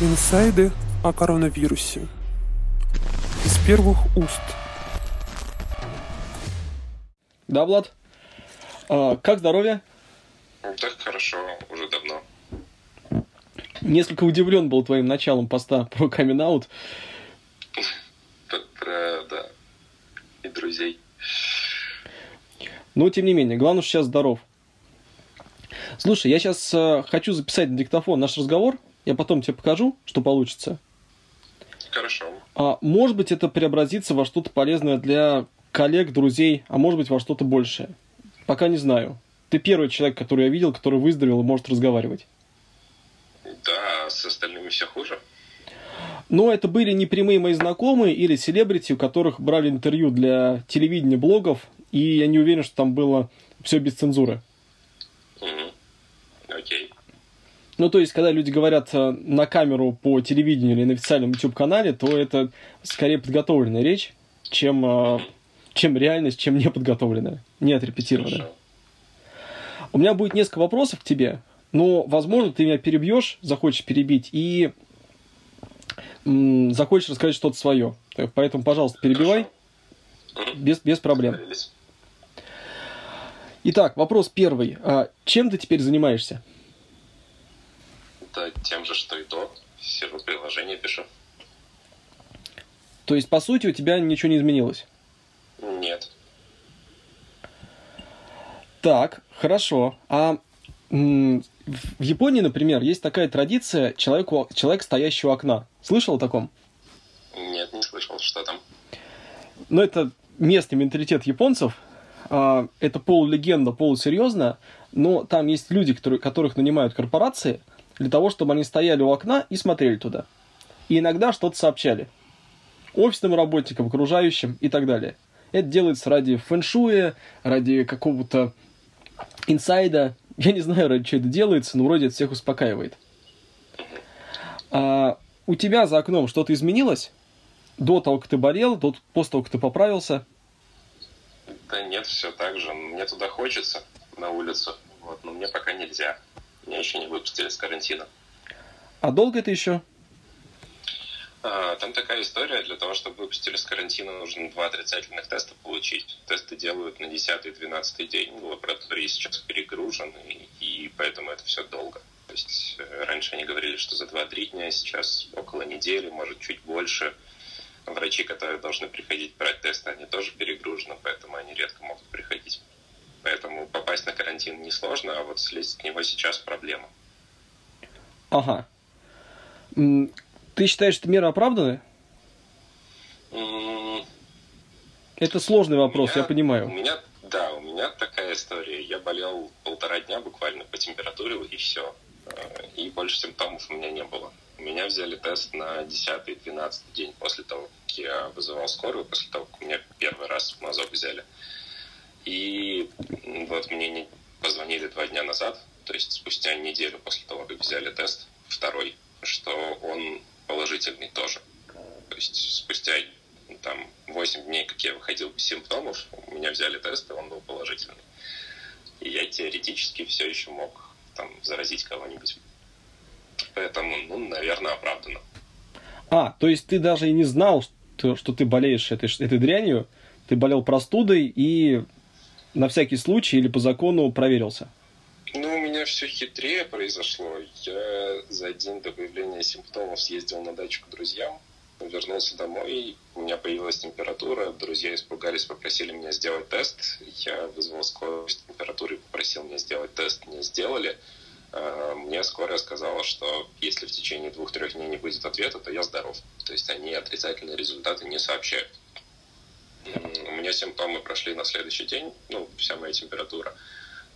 Инсайды о коронавирусе. Из первых уст. Да, Влад? А, как здоровье? Так хорошо, уже давно. Несколько удивлен был твоим началом поста про камин аут. П- Про, да, и друзей. Но тем не менее, главное, что сейчас здоров. Слушай, я сейчас хочу записать на диктофон наш разговор. Я потом тебе покажу, что получится. Хорошо. А может быть, это преобразится во что-то полезное для коллег, друзей, а может быть, во что-то большее. Пока не знаю. Ты первый человек, который я видел, который выздоровел и может разговаривать. Да, а с остальными все хуже. Но это были не прямые мои знакомые или селебрити, у которых брали интервью для телевидения, блогов, и я не уверен, что там было все без цензуры. Мгм. Окей. Ну, то есть, когда люди говорят э, на камеру по телевидению или на официальном YouTube-канале, то это скорее подготовленная речь, чем, э, чем реальность, чем неподготовленная, не отрепетированная. Хорошо. У меня будет несколько вопросов к тебе, но, возможно, ты меня перебьешь, захочешь перебить, и м, захочешь рассказать что-то свое. Поэтому, пожалуйста, перебивай, Хорошо. Без, без проблем. Итак, вопрос первый. А чем ты теперь занимаешься? Да, тем же, что и то. Сижу приложение пишу. То есть, по сути, у тебя ничего не изменилось? Нет. Так, хорошо. А в Японии, например, есть такая традиция человек, у- человек стоящий у окна. Слышал о таком? Нет, не слышал, что там. Ну, это местный менталитет японцев. А, Это полулегенда, полусерьезно. Но там есть люди, которые, которых нанимают корпорации для того, чтобы они стояли у окна и смотрели туда. И иногда что-то сообщали. Офисным работникам, окружающим и так далее. Это делается ради фэншуя, ради какого-то инсайда. Я не знаю, ради чего это делается, но вроде это всех успокаивает. А у тебя за окном что-то изменилось? До того, как ты болел, до, после того, как ты поправился? Да нет, все так же. Мне туда хочется, на улицу. Вот, но мне пока нельзя. Меня еще не выпустили с карантина. А долго это еще? А, Там такая история, для того, чтобы выпустили с карантина, нужно два отрицательных теста получить. Тесты делают на 10-12 день, лаборатории сейчас перегружены, и поэтому это все долго. То есть э, раньше они говорили, что за 2-3 дня, сейчас около недели, может чуть больше. Врачи, которые должны приходить брать тесты, они тоже перегружены, поэтому они редко могут приходить. Поэтому попасть на карантин несложно, а вот слезть с него сейчас проблема. Ага. Ты считаешь, что меры оправданы? Это сложный вопрос, меня- я понимаю. У меня, да, у меня такая история. Я болел полтора дня буквально по температуре и все. И больше симптомов у меня не было. У меня взяли тест на 10-12 день после того, как я вызывал скорую, после того, как у меня первый раз мазок взяли. И вот мне не позвонили два дня назад, то есть спустя неделю после того, как взяли тест, второй, что он положительный тоже. То есть спустя там 8 дней, как я выходил без симптомов, у меня взяли тест, и он был положительный. И я теоретически все еще мог там заразить кого-нибудь. Поэтому, ну, наверное, оправданно. А, то есть ты даже и не знал, что, что ты болеешь этой, этой дрянью, ты болел простудой и на всякий случай или по закону проверился. Ну, у меня все хитрее произошло. Я за день до появления симптомов съездил на дачу к друзьям, вернулся домой, у меня появилась температура, друзья испугались, попросили меня сделать тест. Я вызвал скорую с температурой, попросил меня сделать тест, мне сделали. А, Мне скорая сказала, что если в течение двух-трех дней не будет ответа, то я здоров. То есть они отрицательные результаты не сообщают. У меня симптомы прошли на следующий день, ну, вся моя температура.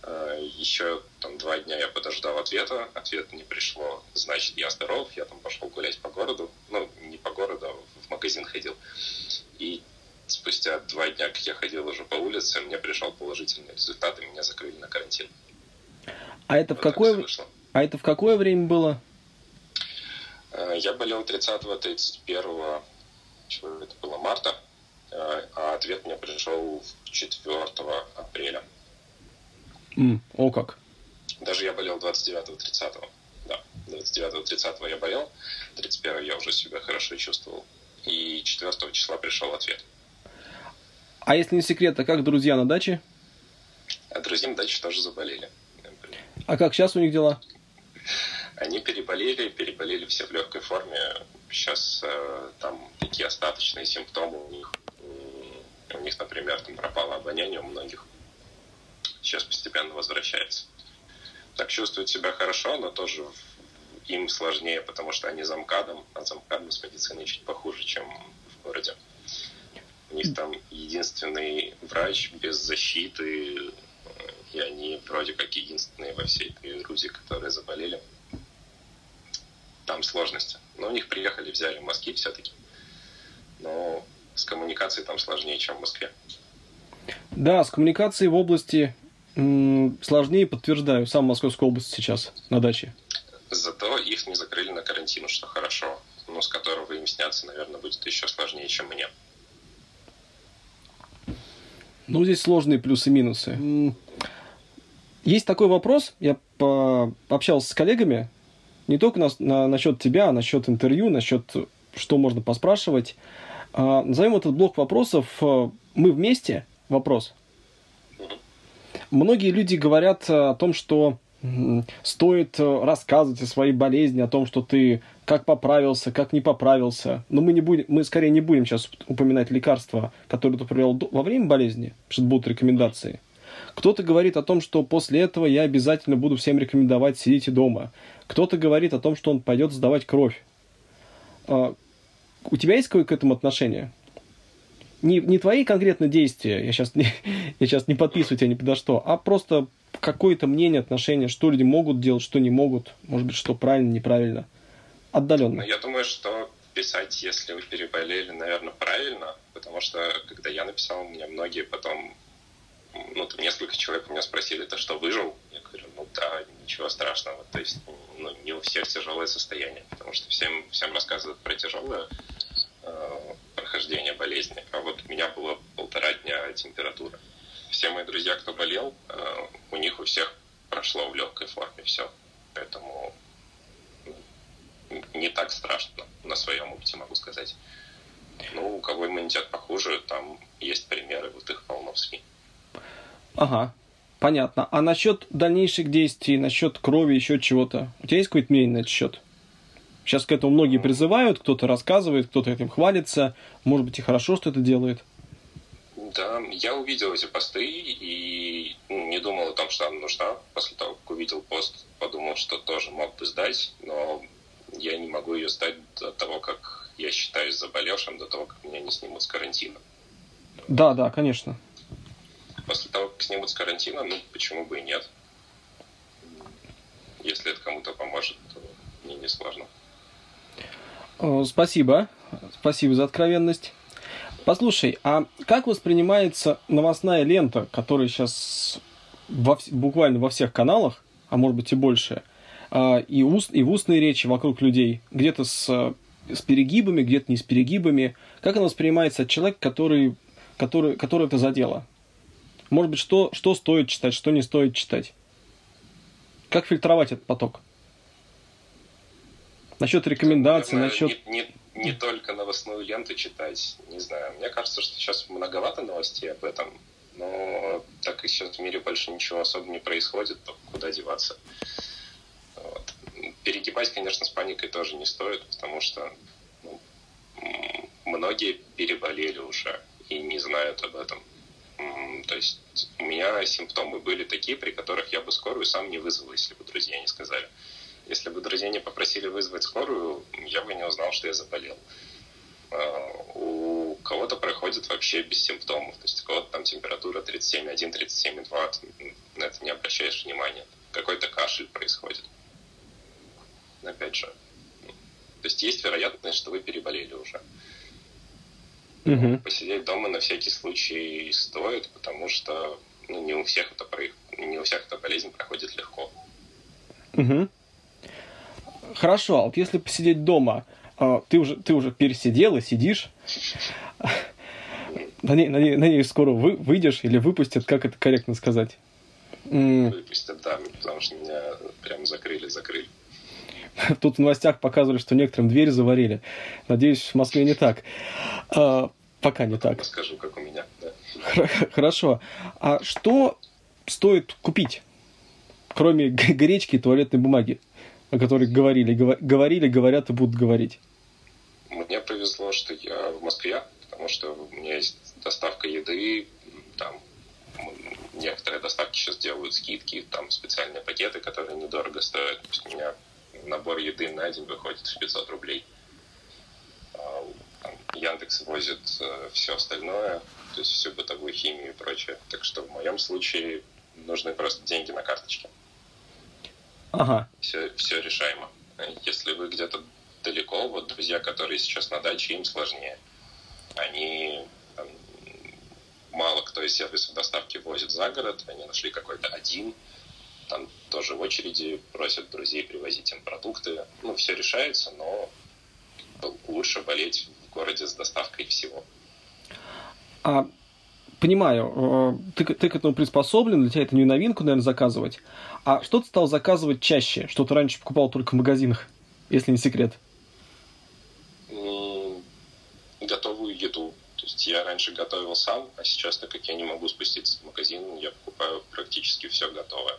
Э, Еще там два дня я подождал ответа, ответа не пришло, значит, я здоров, я там пошел гулять по городу, ну, не по городу, а в магазин ходил. И спустя два дня, как я ходил уже по улице, мне пришел положительный результат, и меня закрыли на карантин. А это в Вот так какое, а это в какое время было? Э, Я болел 30-31 чего это было, марта, а ответ мне пришел 4 апреля. М, о как. Даже я болел 29-30, да. 29-30 я болел, 31 я уже себя хорошо чувствовал. И 4 числа пришел ответ. А если не секрет, а как друзья на даче? А друзья на даче тоже заболели. А как сейчас у них дела? Они переболели, переболели все в легкой форме. Сейчас э, там такие остаточные симптомы у них. У них, например, там пропало обоняние у многих. Сейчас постепенно возвращается. Так чувствуют себя хорошо, но тоже им сложнее, потому что они за МКАДом, а за МКАДом с медициной чуть похуже, чем в городе. У них там единственный врач без защиты, и они вроде как единственные во всей этой Грузии, которые заболели. Там сложности. Но у них приехали, взяли мазки все-таки. Но с коммуникацией там сложнее, чем в Москве. Да, с коммуникацией в области м- сложнее, подтверждаю. Сам в Московской области сейчас на даче. Зато их не закрыли на карантин, что хорошо. Но с которого им сняться, наверное, будет еще сложнее, чем мне. Ну, здесь сложные плюсы-минусы. Есть такой вопрос, я пообщался с коллегами, не только на, на, насчет тебя, а насчет интервью, насчет что можно поспрашивать. А, назовем этот блок вопросов э, «Мы вместе?» вопрос. Многие люди говорят о том, что стоит э, рассказывать о своей болезни, о том, что ты как поправился, как не поправился. Но мы, не будем, мы скорее не будем сейчас упоминать лекарства, которые ты принял во время болезни, что будут рекомендации. Кто-то говорит о том, что после этого я обязательно буду всем рекомендовать сидите дома. Кто-то говорит о том, что он пойдет сдавать кровь. У тебя есть какое-то к этому отношение? Не, не твои конкретно действия, я сейчас, не, я сейчас не подписываю тебя ни подо что, а просто какое-то мнение, отношение, что люди могут делать, что не могут, может быть, что правильно, неправильно, отдаленно. Я думаю, что писать, если вы переболели, наверное, правильно, потому что, когда я написал, меня многие потом, ну, там несколько человек у меня спросили, это что, выжил? Я говорю, ну да, ничего страшного. То есть, ну, не у всех тяжелое состояние, потому что всем, всем рассказывают про тяжелое э, прохождение болезни. А вот у меня было полтора дня температура все мои друзья, кто болел, э, у них у всех прошло в легкой форме все. Поэтому не так страшно на своем опыте, могу сказать. Ну, у кого иммунитет похуже, там есть примеры, вот их полно в СМИ. Ага, понятно. А насчет дальнейших действий, насчет крови, еще чего-то, у тебя есть какое-то мнение на этот счет? Сейчас к этому многие призывают, кто-то рассказывает, кто-то этим хвалится. Может быть, и хорошо, что это делает. Да, я увидел эти посты и ну, не думал о том, что она нужна. После того, как увидел пост, подумал, что тоже мог бы сдать, но я не могу ее сдать до того, как я считаюсь заболевшим, до того, как меня не снимут с карантина. Да, да, конечно. После того, как снимут с карантина, ну, почему бы и нет. Если это кому-то поможет, то мне не сложно. Спасибо. Спасибо за откровенность. Послушай, а как воспринимается новостная лента, которая сейчас во, буквально во всех каналах, а может быть и больше, а, и, уст, и в устной речи вокруг людей, где-то с, с перегибами, где-то не с перегибами, как она воспринимается от человека, который, который, который это задело? Может быть, что, что стоит читать, что не стоит читать? Как фильтровать этот поток? Насчет рекомендаций, Наверное, насчет... Не, не, не только новостную ленту читать, не знаю. Мне кажется, что сейчас многовато новостей об этом, но так как сейчас в мире больше ничего особо не происходит, то куда деваться? Вот. Перегибать, конечно, с паникой тоже не стоит, потому что ну, многие переболели уже и не знают об этом. То есть у меня симптомы были такие, при которых я бы скорую сам не вызвал, если бы друзья не сказали. Если бы друзья не попросили вызвать скорую, я бы не узнал, что я заболел. А, у кого-то проходит вообще без симптомов. То есть у кого-то там температура 37,1, 37,2, ты на это не обращаешь внимания. Какой-то кашель происходит. Опять же. То есть есть вероятность, что вы переболели уже. Угу. Посидеть дома на всякий случай стоит, потому что ну, не у всех это не у всех эта болезнь проходит легко. Угу. Хорошо, а вот если посидеть дома, а, ты уже, ты уже пересидел и сидишь, на ней, на, ней, на ней скоро вы, выйдешь или выпустят, как это корректно сказать? Выпустят, да, потому что меня прям закрыли, закрыли. Тут в новостях показывали, что некоторым дверь заварили. Надеюсь, в Москве не так. Пока не так. Скажу, как у меня. Да. Хорошо. А что стоит купить, кроме гречки и туалетной бумаги, о которой говорили, говорили, говорят и будут говорить? Мне повезло, что я в Москве, потому что у меня есть доставка еды, там некоторые доставки сейчас делают скидки, там специальные пакеты, которые недорого стоят. У меня набор еды на день выходит в 500 рублей. Там, Яндекс возит э, все остальное, то есть всю бытовую химию и прочее. Так что в моем случае нужны просто деньги на карточке. Ага. Все, все решаемо. Если вы где-то далеко, вот друзья, которые сейчас на даче, им сложнее. Они там, мало кто из сервисов доставки возит за город, они нашли какой-то один, там тоже в очереди просят друзей привозить им продукты. Ну, все решается, но лучше болеть в городе с доставкой всего. А, понимаю, э, ты, ты к этому приспособлен, для тебя это не новинку, наверное, заказывать. А что ты стал заказывать чаще? Что ты раньше покупал только в магазинах, если не секрет? Готовую еду. То есть я раньше готовил сам, а сейчас, так как я не могу спуститься в магазин, я покупаю практически все готовое.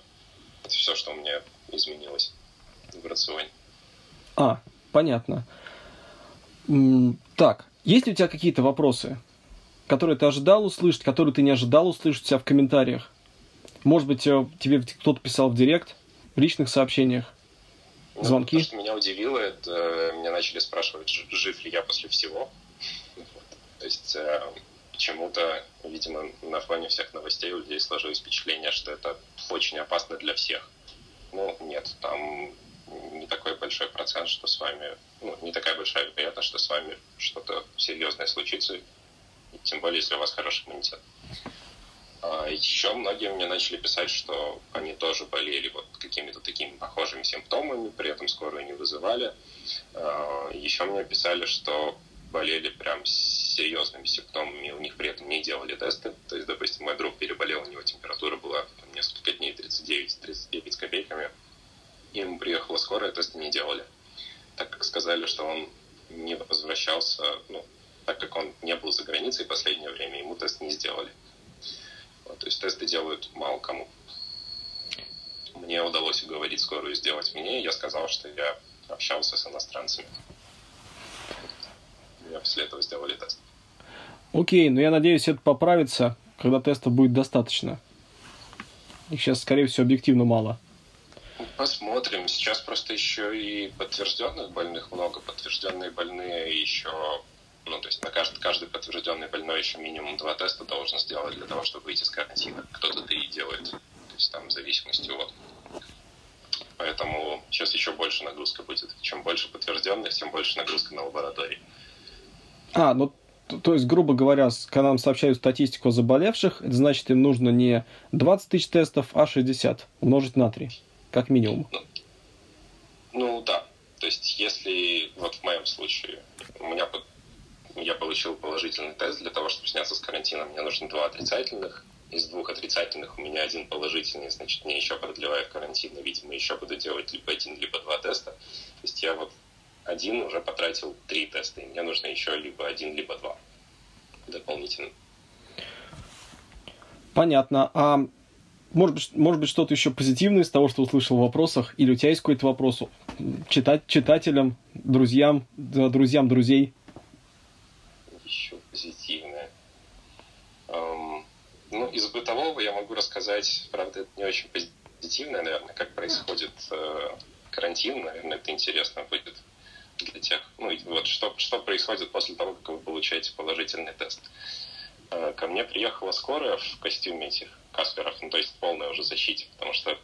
Это все, что у меня изменилось в рационе. А, понятно. Так, есть ли у тебя какие-то вопросы, которые ты ожидал услышать, которые ты не ожидал услышать у себя в комментариях? Может быть, э, тебе кто-то писал в директ, в личных сообщениях? Звонки? Ну, то, что меня удивило, это э, меня начали спрашивать, жив ли я после всего. То есть э, почему-то, видимо, на фоне всех новостей у людей сложилось впечатление, что это очень опасно для всех. Ну, нет, там не такой большой процент, что с вами, ну, не такая большая вероятность, что с вами что-то серьезное случится, тем более, если у вас хороший иммунитет. А еще многие мне начали писать, что они тоже болели вот какими-то такими похожими симптомами, при этом скорую не вызывали. А, еще мне писали, что болели прям серьезными симптомами, у них при этом не делали тесты. То есть, допустим, мой друг переболел, у него температура была несколько дней 39-39 с копейками. Ему приехала скорая, тесты не делали. Так как сказали, что он не возвращался, ну, так как он не был за границей в последнее время, ему тест не сделали. Вот, то есть тесты делают мало кому. Мне удалось уговорить скорую сделать мне, я сказал, что я общался с иностранцами меня после этого сделали тест. Окей, но я надеюсь, это поправится, когда тестов будет достаточно. Их сейчас, скорее всего, объективно мало. Посмотрим. Сейчас просто еще и подтвержденных больных много. Подтвержденные больные еще, ну, то есть на каждый, каждый подтвержденный больной еще минимум два теста должен сделать для того, чтобы выйти из карантина. Кто-то три делает. То есть там в зависимости от Поэтому сейчас еще больше нагрузка будет. Чем больше подтвержденных, тем больше нагрузка на лаборатории. А, ну, то есть, грубо говоря, когда нам сообщают статистику заболевших, это значит, им нужно не 20 тысяч тестов, а 60 умножить на 3, как минимум. Ну, ну да. То есть, если вот в моем случае у меня я получил положительный тест для того, чтобы сняться с карантина, мне нужно два отрицательных. Из двух отрицательных у меня один положительный, значит, мне еще продлевают карантин, и, видимо, еще буду делать либо один, либо два теста. То есть я вот один уже потратил три теста, и мне нужно еще либо один, либо два дополнительно. Понятно. А может быть, может быть что-то еще позитивное из того, что услышал в вопросах? Или у тебя есть какой-то вопрос читать, читателям, друзьям, друзьям друзей? Еще позитивное. Эм, ну, из бытового я могу рассказать, правда, это не очень позитивное, наверное, как происходит э, карантин, наверное, это интересно будет для тех, ну, вот что, что происходит после того, как вы получаете положительный тест. Э, ко мне приехала скорая в костюме этих касперов, ну, то есть в полной уже защите, потому что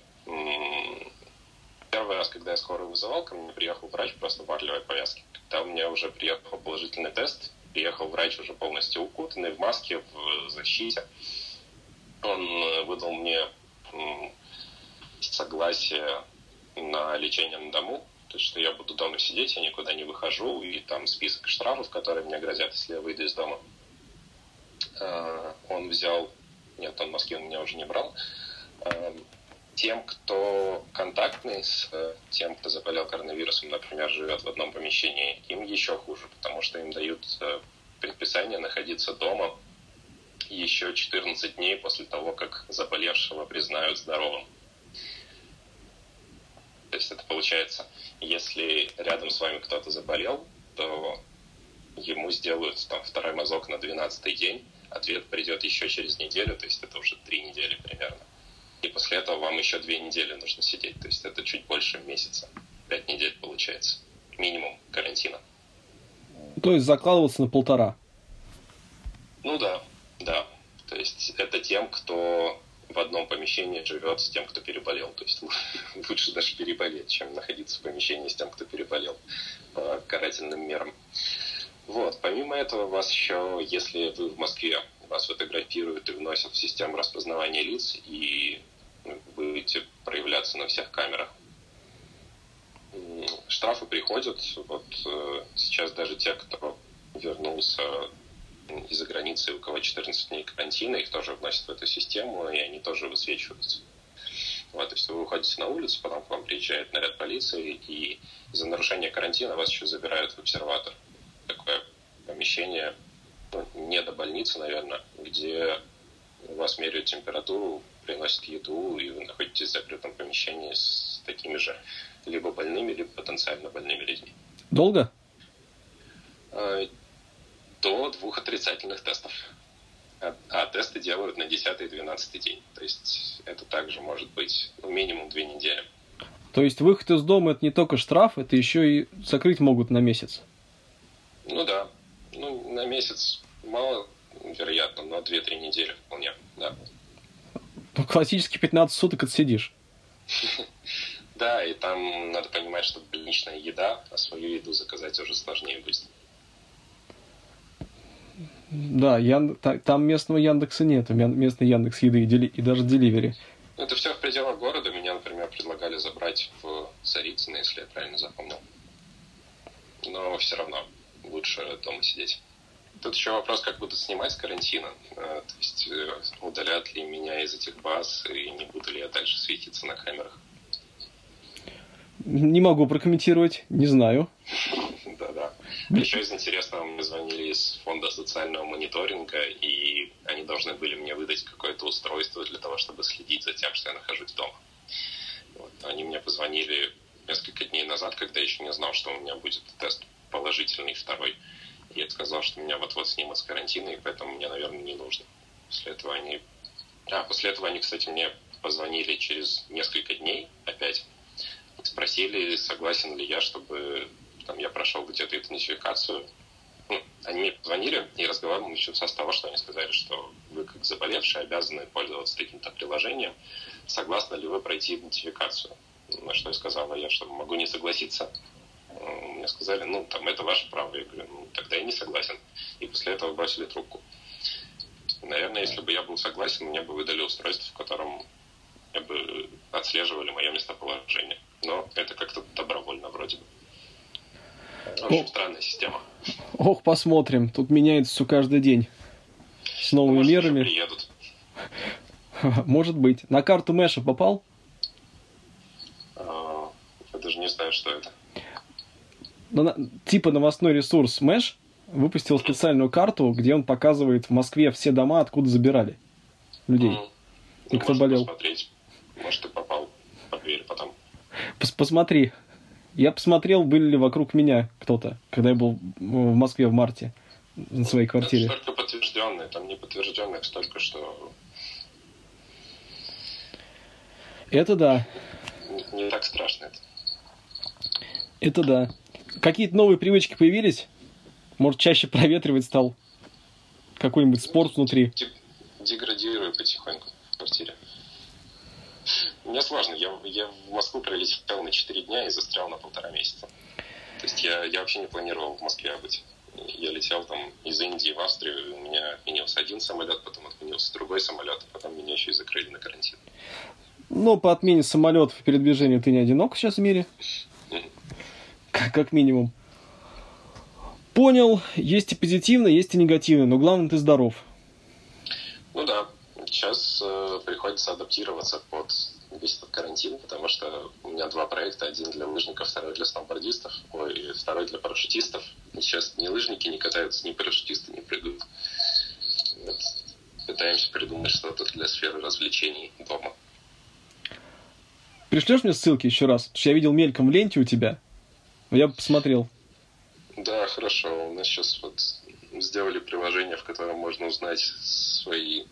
первый раз, когда я скорую вызывал, ко мне приехал врач просто в марлевой повязке. Когда у меня уже приехал положительный тест, приехал врач уже полностью укутанный в маске, в защите. Он э, выдал мне согласие на лечение на дому, то есть, что я буду дома сидеть, я никуда не выхожу, и там список штрафов, которые мне грозят, если я выйду из дома. А, он взял, нет, он в Москве он меня уже не брал, а, тем, кто контактный с э, тем, кто заболел коронавирусом, например, живет в одном помещении, им еще хуже, потому что им дают э, предписание находиться дома еще 14 дней после того, как заболевшего признают здоровым. То есть это получается, если рядом с вами кто-то заболел, то ему сделают там второй мазок на 12 день, ответ придет еще через неделю, то есть это уже три недели примерно. И после этого вам еще две недели нужно сидеть, то есть это чуть больше месяца. Пять недель получается. Минимум карантина. То есть закладываться на полтора. Ну да, да. То есть это тем, кто в одном помещении живет с тем, кто переболел. То есть лучше даже переболеть, чем находиться в помещении с тем, кто переболел по карательным мерам. Вот. Помимо этого, вас еще, если вы в Москве, вас фотографируют и вносят в систему распознавания лиц, и будете проявляться на всех камерах. Штрафы приходят. Вот э, сейчас даже те, кто вернулся из-за границы, у кого 14 дней карантина, их тоже вносят в эту систему, и они тоже высвечиваются. Вот, то есть вы выходите на улицу, потом к вам приезжает наряд полиции, и за нарушение карантина вас еще забирают в обсерватор. Такое помещение, ну, не до больницы, наверное, где у вас меряют температуру, приносят еду, и вы находитесь в закрытом помещении с такими же либо больными, либо потенциально больными людьми. Долго? А, до двух отрицательных тестов. А, а тесты делают на 10 и 12 день. То есть это также может быть ну, минимум две недели. То есть выход из дома это не только штраф, это еще и закрыть могут на месяц. Ну да. Ну, на месяц мало, вероятно, но 2-3 недели вполне, да. Ну, классически 15 суток отсидишь. Да, и там надо понимать, что больничная еда, а свою еду заказать уже сложнее будет. Да, Ян... там местного Яндекса нет, местный Яндекс еды и, дели... и даже деливери. Ну, это все в пределах города. Меня, например, предлагали забрать в Царицыно, если я правильно запомнил. Но все равно лучше дома сидеть. Тут еще вопрос, как будут снимать с карантина. Э, то есть э, удалят ли меня из этих баз и не буду ли я дальше светиться на камерах. Не могу прокомментировать, не знаю. Да-да. Еще из интересного мне звонили из фонда социального мониторинга, и они должны были мне выдать какое-то устройство для того, чтобы следить за тем, что я нахожусь дома. Вот. Они мне позвонили несколько дней назад, когда я еще не знал, что у меня будет тест положительный второй. И я сказал, что меня вот-вот снимут с карантина, и поэтому мне, наверное, не нужно. После этого они... А, после этого они, кстати, мне позвонили через несколько дней опять спросили, согласен ли я, чтобы там, я прошел где-то идентификацию. Ну, они мне позвонили, и разговор начался с того, что они сказали, что вы как заболевший обязаны пользоваться таким-то приложением. Согласны ли вы пройти идентификацию? На что я сказала я, что могу не согласиться. Мне сказали, ну, там, это ваше право. Я говорю, ну, тогда я не согласен. И после этого бросили трубку. Наверное, если бы я был согласен, мне бы выдали устройство, в котором я бы отслеживали мое местоположение. Но это как-то добровольно вроде бы. Очень О. странная система. Ох, посмотрим. Тут меняется все каждый день. С новыми Может, мерами. приедут. Может быть. На карту Мэша попал? А, я даже не знаю, что это. Типа новостной ресурс Мэш выпустил специальную карту, где он показывает в Москве все дома, откуда забирали людей. Mm. И ну, кто болел. Посмотреть. Может, ты попал под дверь потом. Пос Посмотри. Я посмотрел, были ли вокруг меня кто-то, когда я был в Москве в марте на своей квартире. Это только подтвержденные, там не подтвержденных столько, что... Это да. Не, не так страшно это. Это да. Какие-то новые привычки появились? Может, чаще проветривать стал? Какой-нибудь спорт внутри? Деградирую потихоньку в квартире. Мне сложно. Я, я в Москву прилетел на 4 дня и застрял на полтора месяца. То есть я, я вообще не планировал в Москве быть. Я летел там из Индии в Австрию, у меня отменился один самолет, потом отменился другой самолет, а потом меня еще и закрыли на карантин. Но по отмене самолетов и передвижению ты не одинок сейчас в мире. Как, минимум. Понял, есть и позитивно, есть и негативно, но главное ты здоров. Ну да, сейчас э, приходится адаптироваться под весь этот карантин, потому что у меня два проекта, один для лыжников, второй для сноубордистов, ой, второй для парашютистов. И сейчас ни лыжники не катаются, ни парашютисты не прыгают. Вот. Пытаемся придумать что-то для сферы развлечений дома. Пришлешь мне ссылки еще раз? Потому что я видел мельком в ленте у тебя. Я бы посмотрел. Да, хорошо. У нас сейчас вот сделали приложение, в котором можно узнать свои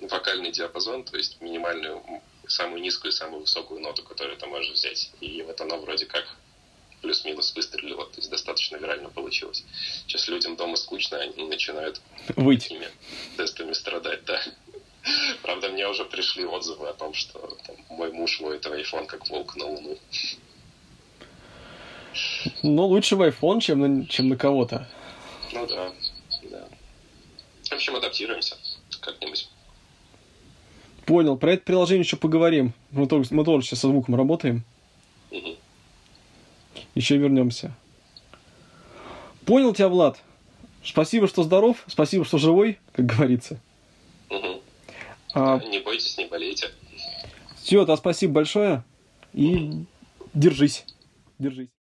вокальный диапазон, то есть минимальную, самую низкую самую высокую ноту, которую ты можешь взять. И вот оно вроде как плюс-минус выстрелило, то есть достаточно вирально получилось. Сейчас людям дома скучно, они начинают Выйти. этими тестами страдать, да. Правда, мне уже пришли отзывы о том, что там, мой муж в iPhone как волк на луну. Ну, лучше в iPhone, чем на, чем на кого-то. Ну да, да. В общем, адаптируемся как-нибудь. Понял. Про это приложение еще поговорим. Мы тоже, мы тоже сейчас со звуком работаем. Мгм. Еще вернемся. Понял тебя, Влад. Спасибо, что здоров. Спасибо, что живой, как говорится. Мгм. А, Не бойтесь, не болейте. все, да, спасибо большое. И держись. Держись.